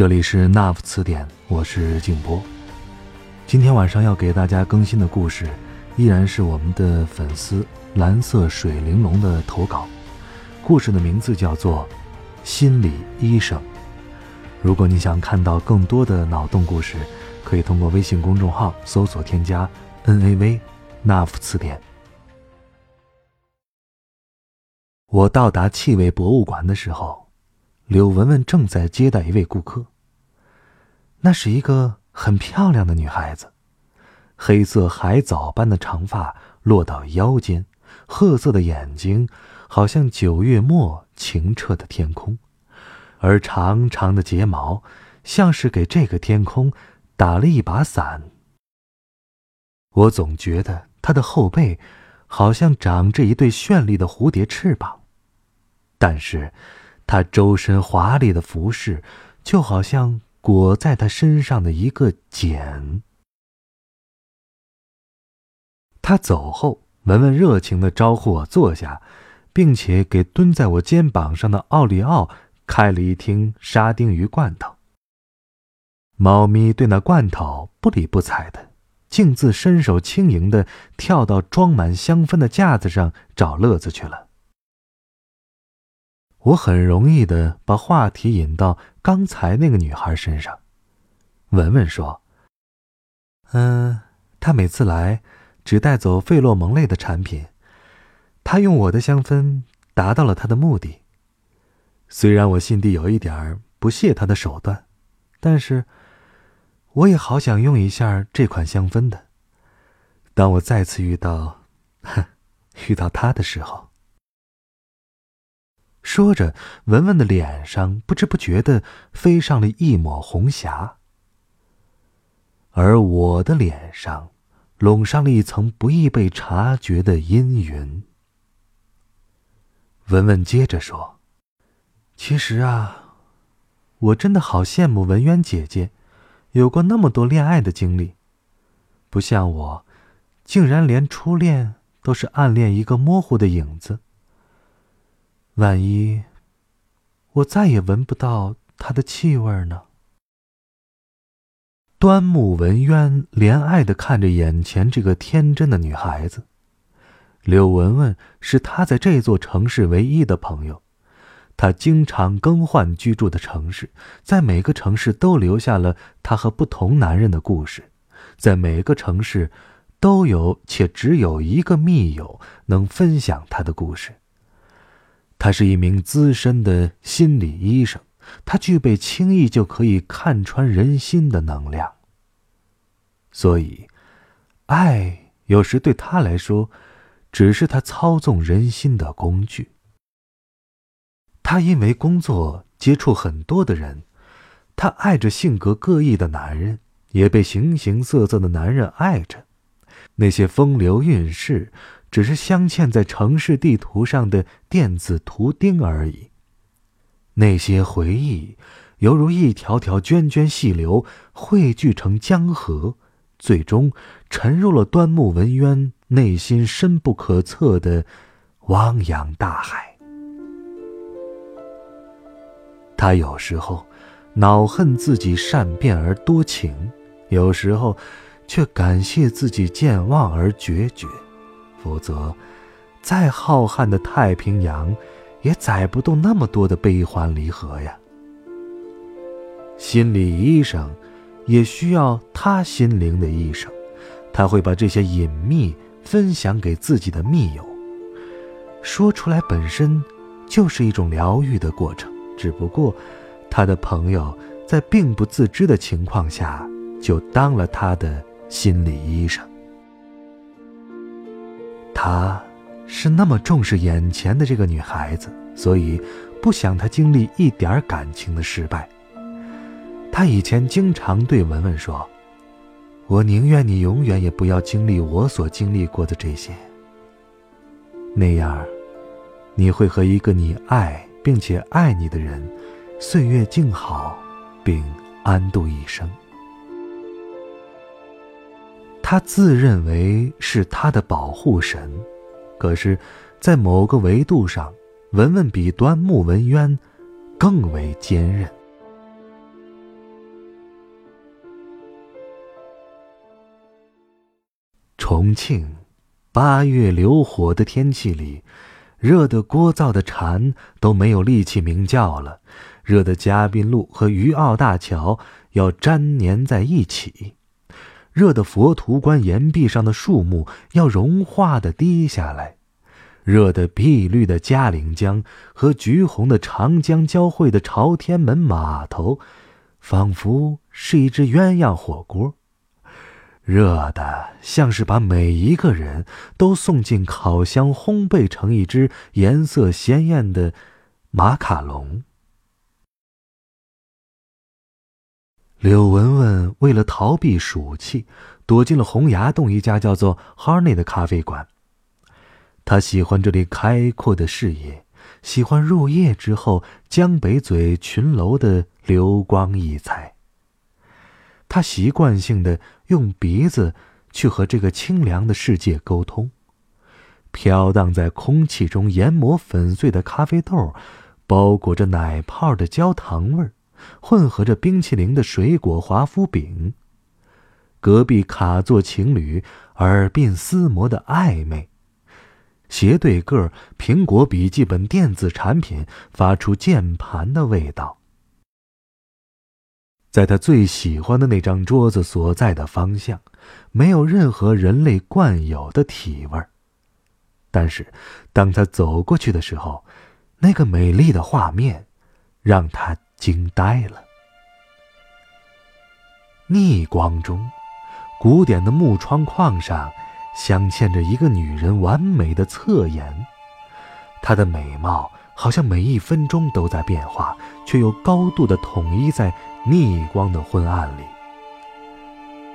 这里是 NAV 词典，我是静波。今天晚上要给大家更新的故事，依然是我们的粉丝蓝色水玲珑的投稿。故事的名字叫做《心理医生》。如果你想看到更多的脑洞故事，可以通过微信公众号搜索添加 “NAV NAV 词典”。我到达气味博物馆的时候。柳文文正在接待一位顾客。那是一个很漂亮的女孩子，黑色海藻般的长发落到腰间，褐色的眼睛好像九月末清澈的天空，而长长的睫毛像是给这个天空打了一把伞。我总觉得她的后背好像长着一对绚丽的蝴蝶翅膀，但是。他周身华丽的服饰，就好像裹在他身上的一个茧。他走后，文文热情的招呼我坐下，并且给蹲在我肩膀上的奥利奥开了一听沙丁鱼罐头。猫咪对那罐头不理不睬的，径自身手轻盈的跳到装满香氛的架子上找乐子去了。我很容易的把话题引到刚才那个女孩身上。文文说：“嗯，她每次来只带走费洛蒙类的产品，她用我的香氛达到了她的目的。虽然我心底有一点不屑她的手段，但是我也好想用一下这款香氛的。当我再次遇到，遇到她的时候。”说着，文文的脸上不知不觉的飞上了一抹红霞，而我的脸上笼上了一层不易被察觉的阴云。文文接着说：“其实啊，我真的好羡慕文渊姐姐，有过那么多恋爱的经历，不像我，竟然连初恋都是暗恋一个模糊的影子。”万一我再也闻不到他的气味呢？端木文渊怜爱的看着眼前这个天真的女孩子。柳文文是他在这座城市唯一的朋友，他经常更换居住的城市，在每个城市都留下了他和不同男人的故事，在每个城市都有且只有一个密友能分享他的故事。他是一名资深的心理医生，他具备轻易就可以看穿人心的能量。所以，爱有时对他来说，只是他操纵人心的工具。他因为工作接触很多的人，他爱着性格各异的男人，也被形形色色的男人爱着。那些风流韵事。只是镶嵌在城市地图上的电子图钉而已。那些回忆，犹如一条条涓涓细流，汇聚成江河，最终沉入了端木文渊内心深不可测的汪洋大海。他有时候恼恨自己善变而多情，有时候却感谢自己健忘而决绝。否则，再浩瀚的太平洋，也载不动那么多的悲欢离合呀。心理医生，也需要他心灵的医生，他会把这些隐秘分享给自己的密友。说出来本身就是一种疗愈的过程，只不过，他的朋友在并不自知的情况下，就当了他的心理医生。他，是那么重视眼前的这个女孩子，所以不想她经历一点感情的失败。他以前经常对文文说：“我宁愿你永远也不要经历我所经历过的这些。那样，你会和一个你爱并且爱你的人，岁月静好，并安度一生。”他自认为是他的保护神，可是，在某个维度上，文文比端木文渊更为坚韧。重庆，八月流火的天气里，热得聒噪的蝉都没有力气鸣叫了，热得嘉宾路和余澳大桥要粘粘在一起。热的佛图关岩壁上的树木要融化的滴下来，热的碧绿的嘉陵江和橘红的长江交汇的朝天门码头，仿佛是一只鸳鸯火锅，热的像是把每一个人都送进烤箱烘焙成一只颜色鲜艳的马卡龙。柳文文为了逃避暑气，躲进了洪崖洞一家叫做 Harney 的咖啡馆。他喜欢这里开阔的视野，喜欢入夜之后江北嘴群楼的流光溢彩。他习惯性的用鼻子去和这个清凉的世界沟通。飘荡在空气中研磨粉碎的咖啡豆，包裹着奶泡的焦糖味儿。混合着冰淇淋的水果华夫饼，隔壁卡座情侣耳鬓厮磨的暧昧，斜对个苹果笔记本电子产品发出键盘的味道，在他最喜欢的那张桌子所在的方向，没有任何人类惯有的体味儿，但是当他走过去的时候，那个美丽的画面，让他。惊呆了。逆光中，古典的木窗框上镶嵌着一个女人完美的侧颜，她的美貌好像每一分钟都在变化，却又高度的统一在逆光的昏暗里。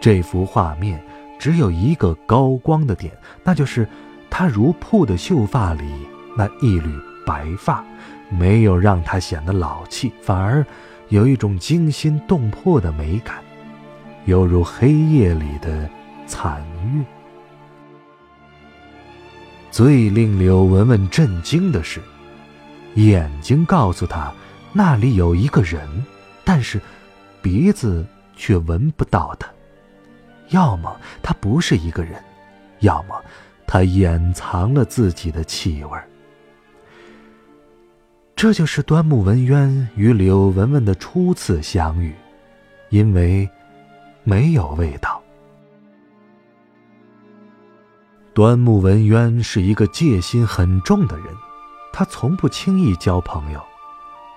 这幅画面只有一个高光的点，那就是她如瀑的秀发里那一缕白发。没有让他显得老气，反而有一种惊心动魄的美感，犹如黑夜里的残月。最令柳文文震惊的是，眼睛告诉他那里有一个人，但是鼻子却闻不到他。要么他不是一个人，要么他掩藏了自己的气味。这就是端木文渊与柳文文的初次相遇，因为没有味道。端木文渊是一个戒心很重的人，他从不轻易交朋友，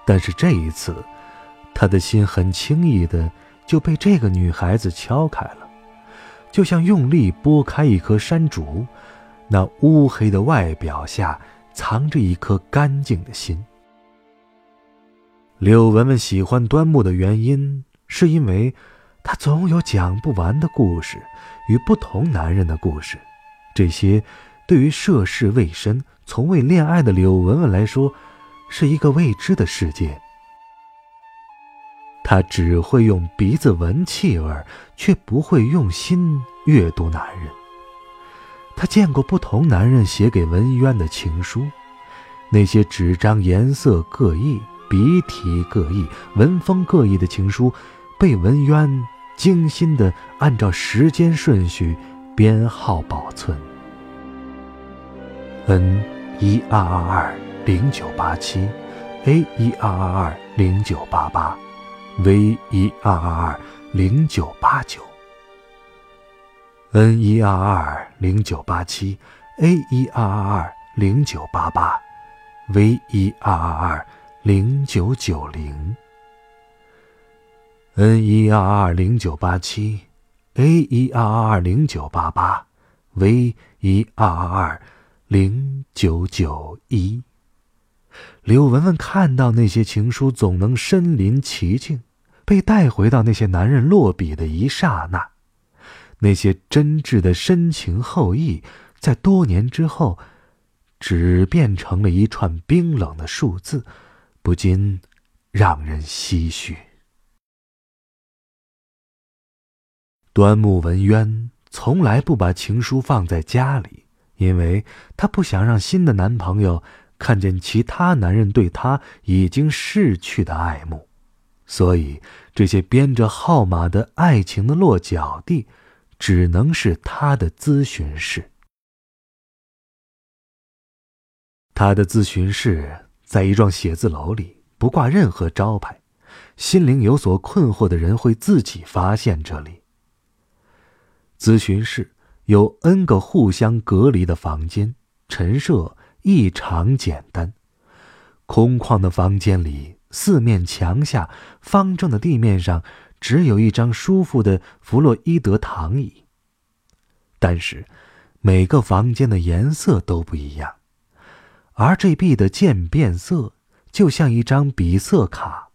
但是这一次，他的心很轻易的就被这个女孩子敲开了，就像用力拨开一颗山竹，那乌黑的外表下藏着一颗干净的心。柳文文喜欢端木的原因，是因为他总有讲不完的故事与不同男人的故事。这些对于涉世未深、从未恋爱的柳文文来说，是一个未知的世界。他只会用鼻子闻气味，却不会用心阅读男人。他见过不同男人写给文渊的情书，那些纸张颜色各异。笔体各异、文风各异的情书，被文渊精心的按照时间顺序编号保存。N 一二二二零九八七，A 一二二二零九八八，V 一二二二零九八九。N 一二二二零九八七，A 一二二二零九八八，V 一二二二。零九九零，N 一二二零九八七，A 一二二二零九八八，V 一二二二零九九一。柳文文看到那些情书，总能身临其境，被带回到那些男人落笔的一刹那，那些真挚的深情厚谊，在多年之后，只变成了一串冰冷的数字，不禁让人唏嘘。端木文渊从来不把情书放在家里，因为她不想让新的男朋友看见其他男人对她已经逝去的爱慕，所以这些编着号码的爱情的落脚地，只能是他的咨询室。他的咨询室在一幢写字楼里，不挂任何招牌，心灵有所困惑的人会自己发现这里。咨询室有 N 个互相隔离的房间，陈设异常简单。空旷的房间里，四面墙下方正的地面上，只有一张舒服的弗洛伊德躺椅。但是，每个房间的颜色都不一样，R、G、B 的渐变色就像一张比色卡，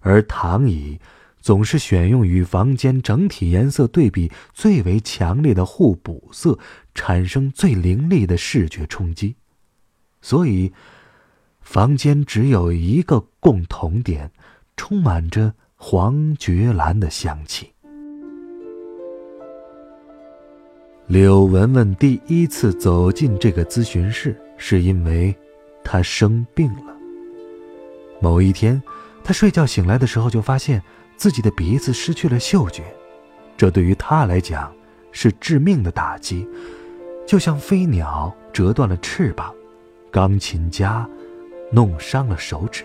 而躺椅。总是选用与房间整体颜色对比最为强烈的互补色，产生最凌厉的视觉冲击。所以，房间只有一个共同点，充满着黄爵兰的香气。柳文文第一次走进这个咨询室，是因为他生病了。某一天，他睡觉醒来的时候，就发现。自己的鼻子失去了嗅觉，这对于他来讲是致命的打击，就像飞鸟折断了翅膀，钢琴家弄伤了手指。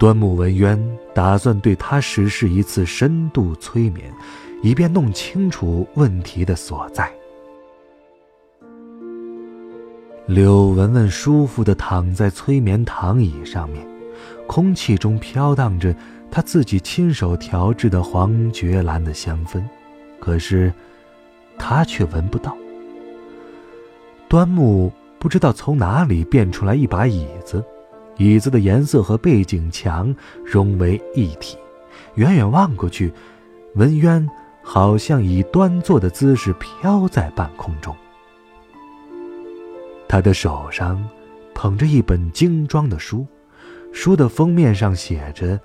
端木文渊打算对他实施一次深度催眠，以便弄清楚问题的所在。柳文文舒服地躺在催眠躺椅上面。空气中飘荡着他自己亲手调制的黄菊兰的香氛，可是他却闻不到。端木不知道从哪里变出来一把椅子，椅子的颜色和背景墙融为一体。远远望过去，文渊好像以端坐的姿势飘在半空中。他的手上捧着一本精装的书。书的封面上写着《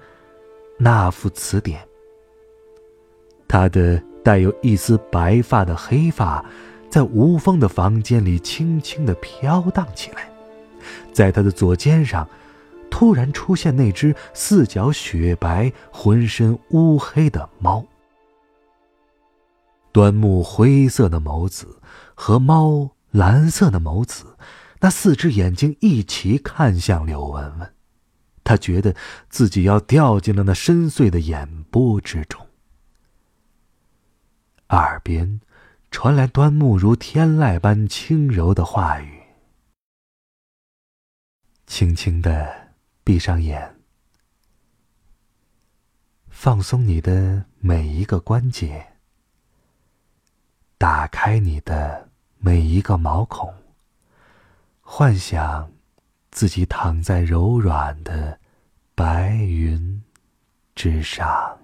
那副词典》。他的带有一丝白发的黑发，在无风的房间里轻轻的飘荡起来。在他的左肩上，突然出现那只四脚雪白、浑身乌黑的猫。端木灰色的眸子和猫蓝色的眸子，那四只眼睛一齐看向柳文文。他觉得自己要掉进了那深邃的眼波之中，耳边传来端木如天籁般轻柔的话语：“轻轻的闭上眼，放松你的每一个关节，打开你的每一个毛孔，幻想。”自己躺在柔软的白云之上，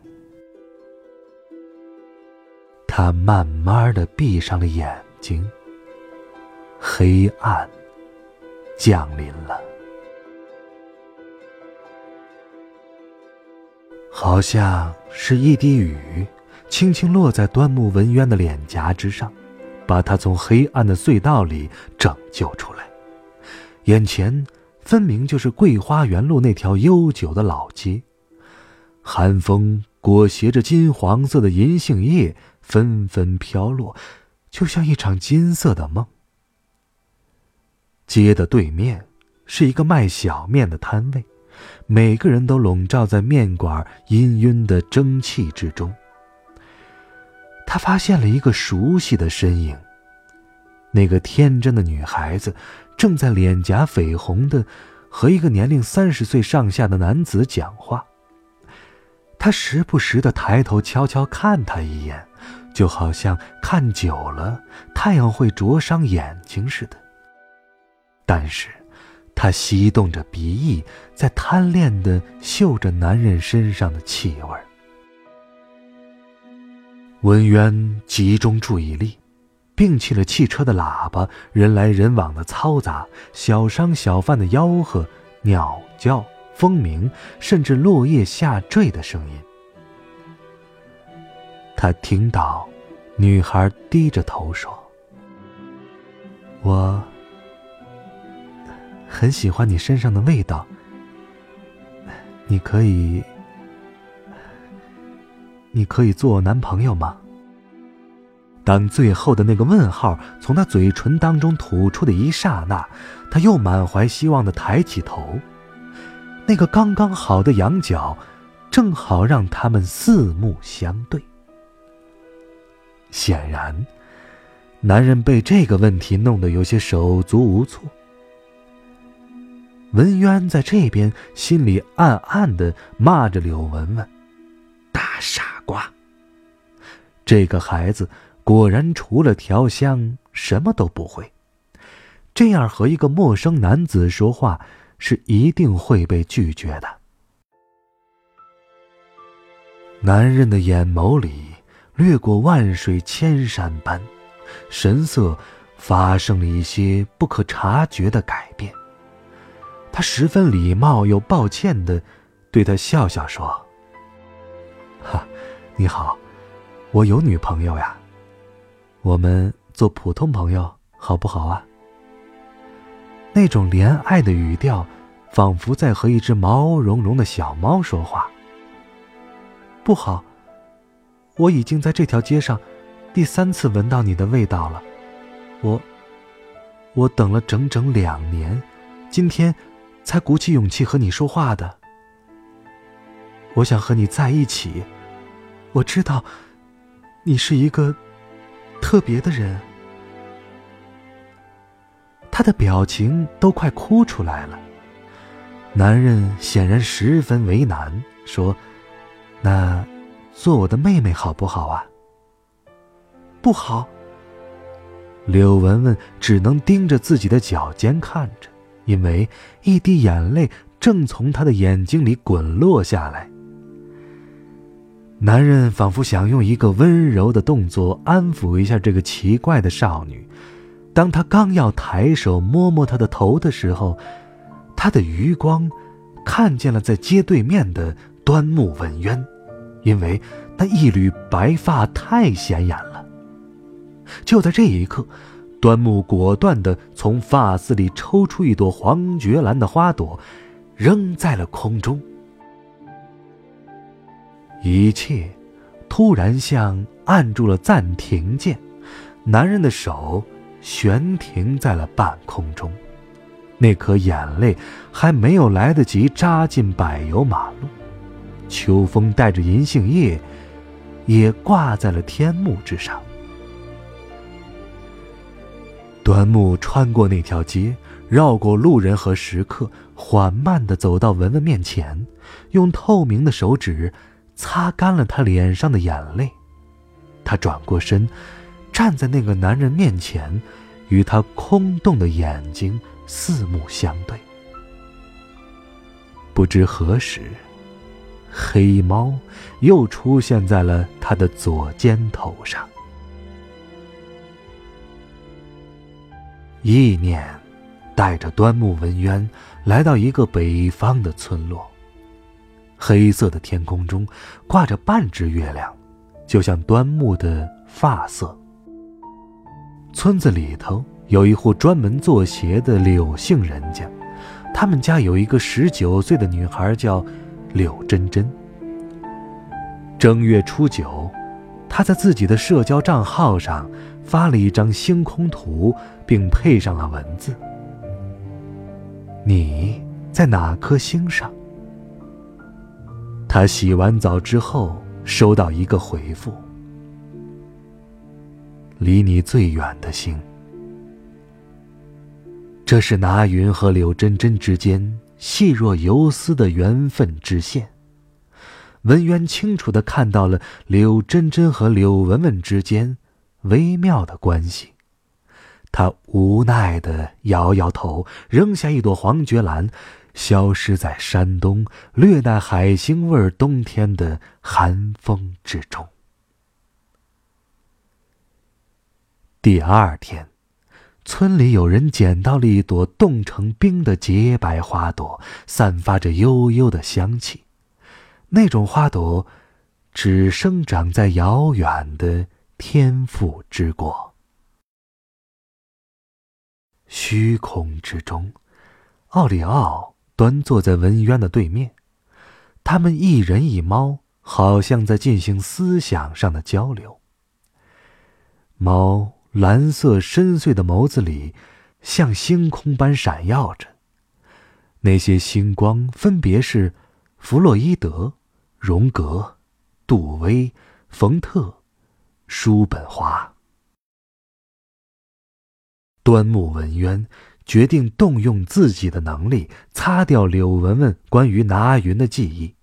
他慢慢的闭上了眼睛。黑暗降临了，好像是一滴雨，轻轻落在端木文渊的脸颊之上，把他从黑暗的隧道里拯救出来。眼前。分明就是桂花园路那条悠久的老街，寒风裹挟着金黄色的银杏叶纷纷飘落，就像一场金色的梦。街的对面是一个卖小面的摊位，每个人都笼罩在面馆氤氲的蒸汽之中。他发现了一个熟悉的身影，那个天真的女孩子。正在脸颊绯红的和一个年龄三十岁上下的男子讲话。他时不时的抬头悄悄看他一眼，就好像看久了太阳会灼伤眼睛似的。但是，他吸动着鼻翼，在贪恋的嗅着男人身上的气味。文渊集中注意力，摒弃了汽车的喇叭、人来人往的嘈杂、小商小贩的吆喝、鸟叫、蜂鸣，甚至落叶下坠的声音。他听到女孩低着头说：“我。”很喜欢你身上的味道，你可以，你可以做我男朋友吗？当最后的那个问号从他嘴唇当中吐出的一刹那，他又满怀希望的抬起头，那个刚刚好的仰角，正好让他们四目相对。显然，男人被这个问题弄得有些手足无措。文渊在这边心里暗暗的骂着柳文文：“大傻瓜！这个孩子果然除了调香什么都不会。这样和一个陌生男子说话，是一定会被拒绝的。”男人的眼眸里掠过万水千山般，神色发生了一些不可察觉的改变。他十分礼貌又抱歉的对他笑笑说：“，你好，我有女朋友呀，我们做普通朋友好不好啊？”那种怜爱的语调，仿佛在和一只毛茸茸的小猫说话。不好，我已经在这条街上第三次闻到你的味道了，我，我等了整整两年，今天。才鼓起勇气和你说话的。我想和你在一起，我知道，你是一个特别的人。他的表情都快哭出来了。男人显然十分为难，说：“那做我的妹妹好不好啊？”不好。柳文文只能盯着自己的脚尖看着。因为一滴眼泪正从他的眼睛里滚落下来，男人仿佛想用一个温柔的动作安抚一下这个奇怪的少女。当他刚要抬手摸摸她的头的时候，他的余光看见了在街对面的端木文渊，因为那一缕白发太显眼了。就在这一刻。端木果断地从发丝里抽出一朵黄菊兰的花朵，扔在了空中。一切突然像按住了暂停键，男人的手悬停在了半空中，那颗眼泪还没有来得及扎进柏油马路，秋风带着银杏叶，也挂在了天幕之上。端木穿过那条街，绕过路人和食客，缓慢地走到文文面前，用透明的手指擦干了他脸上的眼泪。他转过身，站在那个男人面前，与他空洞的眼睛四目相对。不知何时，黑猫又出现在了他的左肩头上。意念带着端木文渊来到一个北方的村落。黑色的天空中挂着半只月亮，就像端木的发色。村子里头有一户专门做鞋的柳姓人家，他们家有一个十九岁的女孩叫柳真真。正月初九，她在自己的社交账号上。发了一张星空图，并配上了文字：“你在哪颗星上？”他洗完澡之后收到一个回复：“离你最远的星。”这是拿云和柳真真之间细若游丝的缘分之线。文渊清楚的看到了柳真真和柳文文之间。微妙的关系，他无奈的摇摇头，扔下一朵黄菊兰，消失在山东略带海腥味儿冬天的寒风之中。第二天，村里有人捡到了一朵冻成冰的洁白花朵，散发着悠悠的香气。那种花朵，只生长在遥远的天府之国。虚空之中，奥利奥端坐在文渊的对面，他们一人一猫，好像在进行思想上的交流。猫。蓝色深邃的眸子里，像星空般闪耀着。那些星光分别是弗洛伊德、荣格、杜威、冯特、叔本华。端木文渊决定动用自己的能力，擦掉柳文文关于拿云的记忆。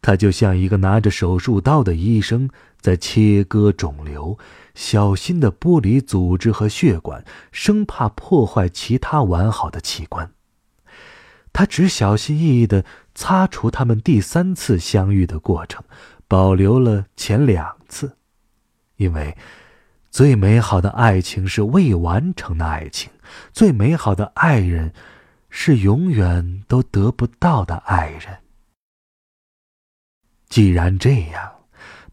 他就像一个拿着手术刀的医生，在切割肿瘤，小心的剥离组织和血管，生怕破坏其他完好的器官。他只小心翼翼的擦除他们第三次相遇的过程，保留了前两次，因为最美好的爱情是未完成的爱情，最美好的爱人是永远都得不到的爱人。既然这样，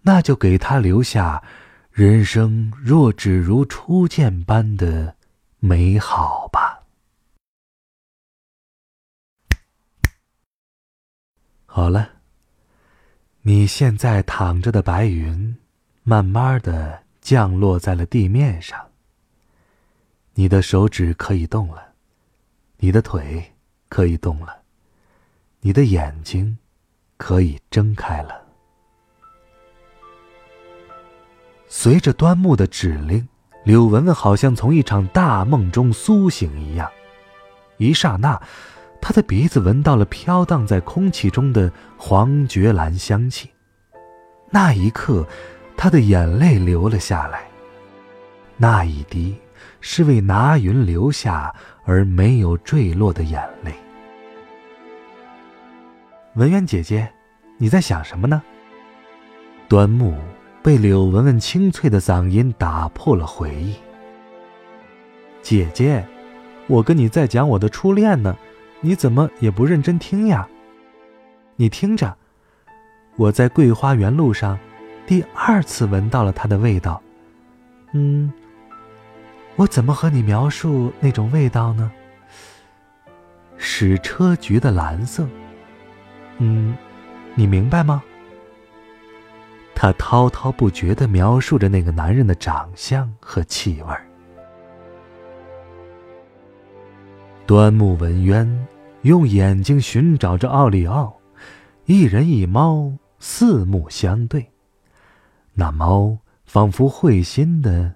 那就给他留下人生若只如初见般的美好吧。好了，你现在躺着的白云，慢慢的降落在了地面上。你的手指可以动了，你的腿可以动了，你的眼睛。可以睁开了。随着端木的指令，柳文文好像从一场大梦中苏醒一样。一刹那，她的鼻子闻到了飘荡在空气中的黄菊兰香气。那一刻，她的眼泪流了下来。那一滴是为拿云留下而没有坠落的眼泪。文渊姐姐，你在想什么呢？端木被柳文文清脆的嗓音打破了回忆。姐姐，我跟你在讲我的初恋呢，你怎么也不认真听呀？你听着，我在桂花园路上，第二次闻到了它的味道。嗯，我怎么和你描述那种味道呢？矢车菊的蓝色。嗯，你明白吗？他滔滔不绝的描述着那个男人的长相和气味。端木文渊用眼睛寻找着奥利奥，一人一猫四目相对，那猫仿佛会心的